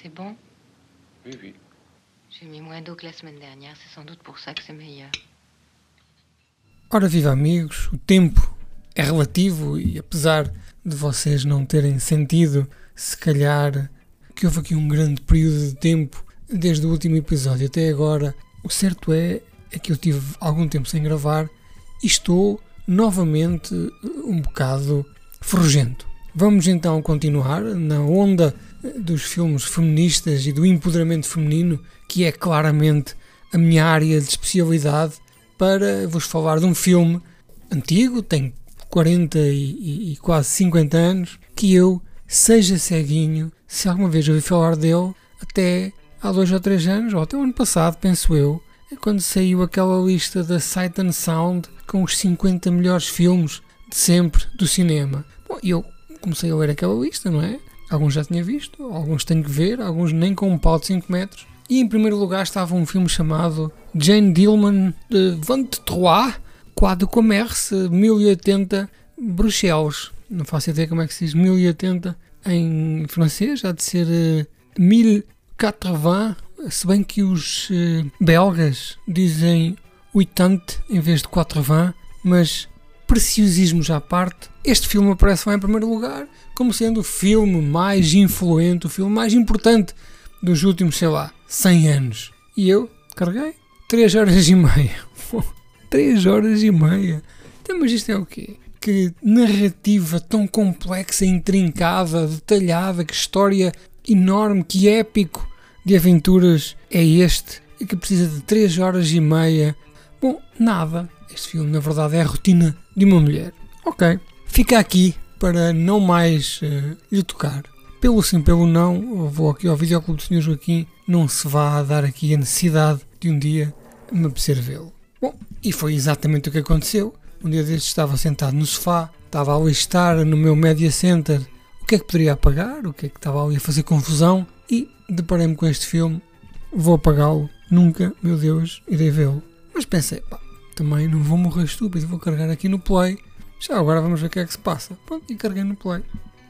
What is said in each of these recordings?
C'est bon Oui, oui. J'ai mis moins d'eau que la semaine dernière, c'est sans doute pour ça que c'est meilleur. Ora viva amigos, o tempo é relativo e apesar de vocês não terem sentido, se calhar, que houve aqui um grande período de tempo desde o último episódio até agora, o certo é, é que eu tive algum tempo sem gravar e estou novamente um bocado ferrugento. Vamos então continuar na onda dos filmes feministas e do empoderamento feminino, que é claramente a minha área de especialidade, para vos falar de um filme antigo, tem 40 e, e, quase 50 anos, que eu, seja ceguinho, se alguma vez ouvi falar dele, até há dois ou três anos, ou até o ano passado, penso eu, é quando saiu aquela lista da Sight and Sound com os 50 melhores filmes de sempre do cinema. Bom, eu comecei a ler aquela lista, não é? Alguns já tinha visto, alguns tenho que ver, alguns nem com um pau de 5 metros. E em primeiro lugar estava um filme chamado Jane Dillman de 23, Quadro Commerce, 1080, Bruxelas. Não faço ideia como é que se diz 1080 em francês, há de ser uh, 1080, se bem que os uh, belgas dizem 80 em vez de 80, mas preciosismos à parte, este filme aparece lá em primeiro lugar como sendo o filme mais influente, o filme mais importante dos últimos, sei lá, 100 anos. E eu carreguei 3 horas e meia. 3 horas e meia. Então, mas isto é o quê? Que narrativa tão complexa, intrincada, detalhada, que história enorme, que épico de aventuras é este e que precisa de 3 horas e meia. Bom, nada. Este filme, na verdade, é a rotina de uma mulher. Ok, fica aqui para não mais uh, lhe tocar. Pelo sim, pelo não, vou aqui ao videoclube do Sr. Joaquim, não se vá dar aqui a necessidade de um dia me apetecer vê-lo. Bom, e foi exatamente o que aconteceu. Um dia destes estava sentado no sofá, estava a listar no meu Media Center o que é que poderia apagar, o que é que estava ali a fazer confusão e deparei-me com este filme. Vou apagá-lo, nunca, meu Deus, irei vê-lo. Mas pensei, pá, também não vou morrer estúpido, vou carregar aqui no play. Já agora vamos ver o que é que se passa. Pronto, e carreguei no play.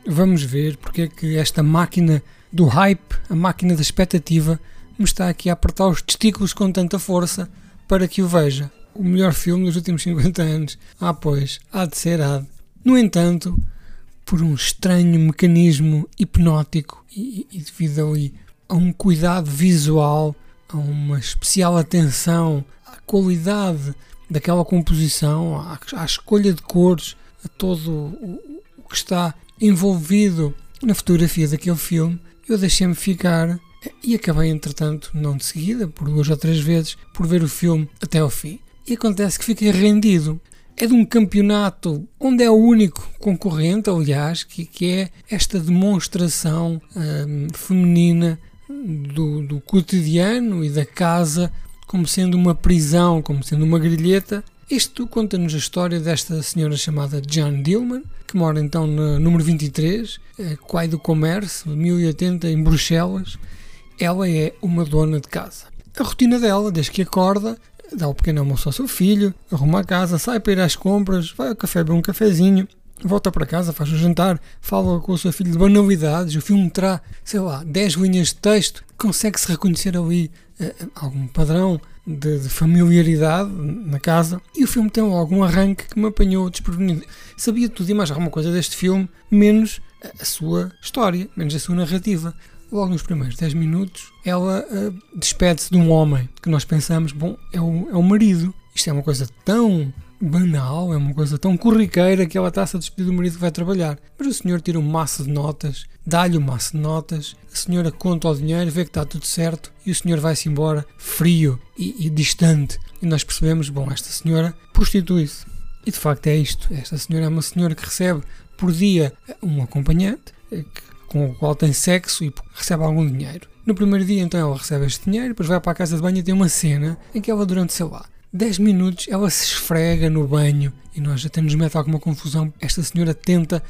Vamos ver porque é que esta máquina do hype, a máquina da expectativa, me está aqui a apertar os testículos com tanta força para que o veja. O melhor filme dos últimos 50 anos. Ah, pois, há de ser, há de. No entanto, por um estranho mecanismo hipnótico e, e devido ali a um cuidado visual, a uma especial atenção à qualidade daquela composição, à, à escolha de cores, a todo o, o, que está envolvido na fotografia daquele filme, eu deixei-me ficar e acabei, entretanto, não de seguida, por duas ou três vezes, por ver o filme até ao fim. E acontece que fiquei rendido. É de um campeonato onde é o único concorrente, aliás, que, que é esta demonstração hum, feminina do, do cotidiano e da casa como sendo uma prisão, como sendo uma grilheta. Isto conta-nos a história desta senhora chamada Jane Dillman, que mora então no número 23, Quai do Comércio, 1080, em Bruxelas. Ela é uma dona de casa. A rotina dela, desde que acorda, dá o pequeno almoço ao seu filho, arruma a casa, sai para ir às compras, vai ao café, beber um cafezinho, volta para casa, faz o jantar, fala com o seu filho de banalidades, o filme terá, sei lá, 10 linhas de texto, consegue-se reconhecer ali uh, algum padrão de, de, familiaridade na casa e o filme tem algum arranque que me apanhou desprevenido. Sabia tudo e mais alguma coisa deste filme, menos a, a sua história, menos a sua narrativa. Logo nos primeiros 10 minutos, ela uh, despede-se de um homem que nós pensamos, bom, é o, é o marido. Isto é uma coisa tão banal, é uma coisa tão corriqueira que ela está-se a despedir do marido que vai trabalhar. Mas o senhor tira um maço de notas, dá-lhe um maço de notas, a senhora conta o dinheiro, vê que está tudo certo e o senhor vai-se embora frio e, e, distante. E nós percebemos, bom, esta senhora prostitui-se. E de facto é isto. Esta senhora é uma senhora que recebe por dia um acompanhante eh, com o qual tem sexo e recebe algum dinheiro. No primeiro dia, então, ela recebe este dinheiro, depois vai para a casa de banho e tem uma cena em que ela, durante, sei lá, 10 minutos ela se esfrega no banho e nós até nos mete alguma confusão. Esta senhora tenta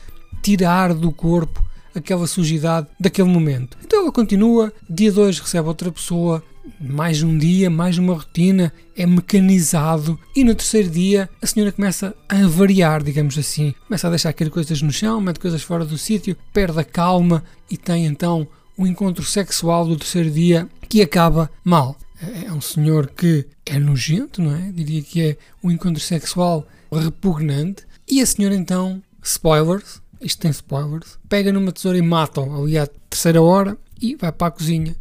tirar do corpo aquela sujidade daquele momento. Então ela continua, dia 2 recebe outra pessoa, mais um dia, mais uma rotina, é mecanizado e no terceiro dia a senhora começa a variar, digamos assim. Começa a deixar cair coisas no chão, mete coisas fora do sítio, perde a calma e tem então o encontro sexual do terceiro dia que acaba mal. É um senhor que é nojento, não é? Diria que é um encontro sexual repugnante. E a senhora então, spoilers, isto tem spoilers, pega numa tesoura e mata-o ali à terceira hora e vai para a cozinha.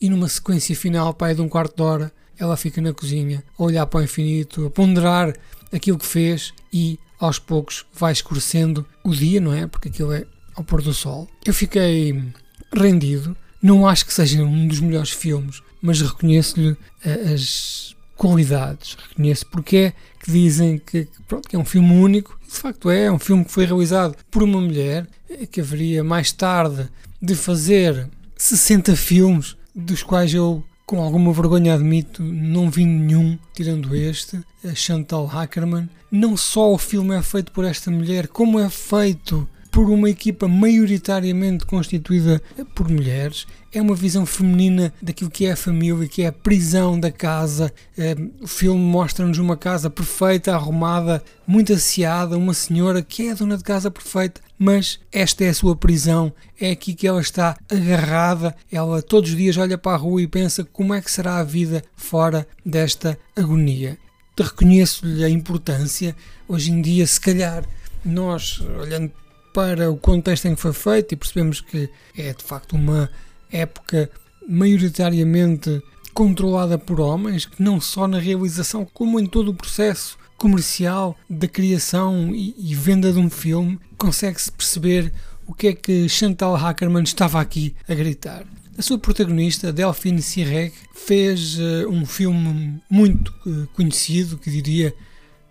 E numa sequência final, pai de um quarto de hora, ela fica na cozinha a olhar para o infinito, a ponderar aquilo que fez e aos poucos vai escurecendo o dia, não é? Porque aquilo é ao pôr do sol. Eu fiquei rendido. Não acho que seja um dos melhores filmes, mas reconheço-lhe eh, as qualidades. Reconheço porque é que dizem que, pronto, que é um filme único. De facto é, é um filme que foi realizado por uma mulher eh, que haveria mais tarde de fazer 60 filmes, dos quais eu com alguma vergonha admito, não vi nenhum, tirando este, a Chantal Ackerman. Não só o filme é feito por esta mulher, como é feito por uma equipa maioritariamente constituída por mulheres. É uma visão feminina daquilo que é a família, que é a prisão da casa. É, o filme mostra-nos uma casa perfeita, arrumada, muito asseada, uma senhora que é a dona de casa perfeita, mas esta é a sua prisão. É aqui que ela está agarrada. Ela todos os dias olha para a rua e pensa como é que será a vida fora desta agonia. Reconheço-lhe a importância. Hoje em dia, se calhar, nós, olhando para o contexto em que foi feito e percebemos que é de facto uma época maioritariamente controlada por homens, que não só na realização, como em todo o processo comercial da criação e, e venda de um filme, consegue-se perceber o que é que Chantal Ackerman estava aqui a gritar. A sua protagonista, Delphine Sirek, fez uh, um filme muito uh, conhecido, que diria,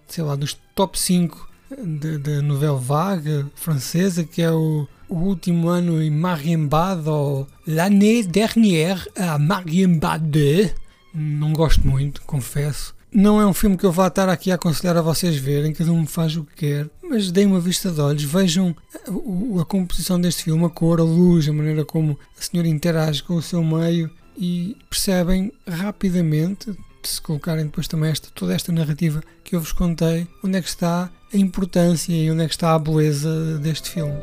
sei lá, dos top 5 da novela vague francesa, que é o, o último ano em Mariembad, ou L'année dernière à Mariembad. Não gosto muito, confesso. Não é um filme que eu vá estar aqui a aconselhar a vocês verem, cada um faz o que quer, mas deem uma vista de olhos, vejam a, a composição deste filme, a cor, a luz, a maneira como a senhora interage com o seu meio e percebem rapidamente, se colocarem depois também esta, toda esta narrativa que eu vos contei, onde é que está a importância e onde é que está a beleza deste filme.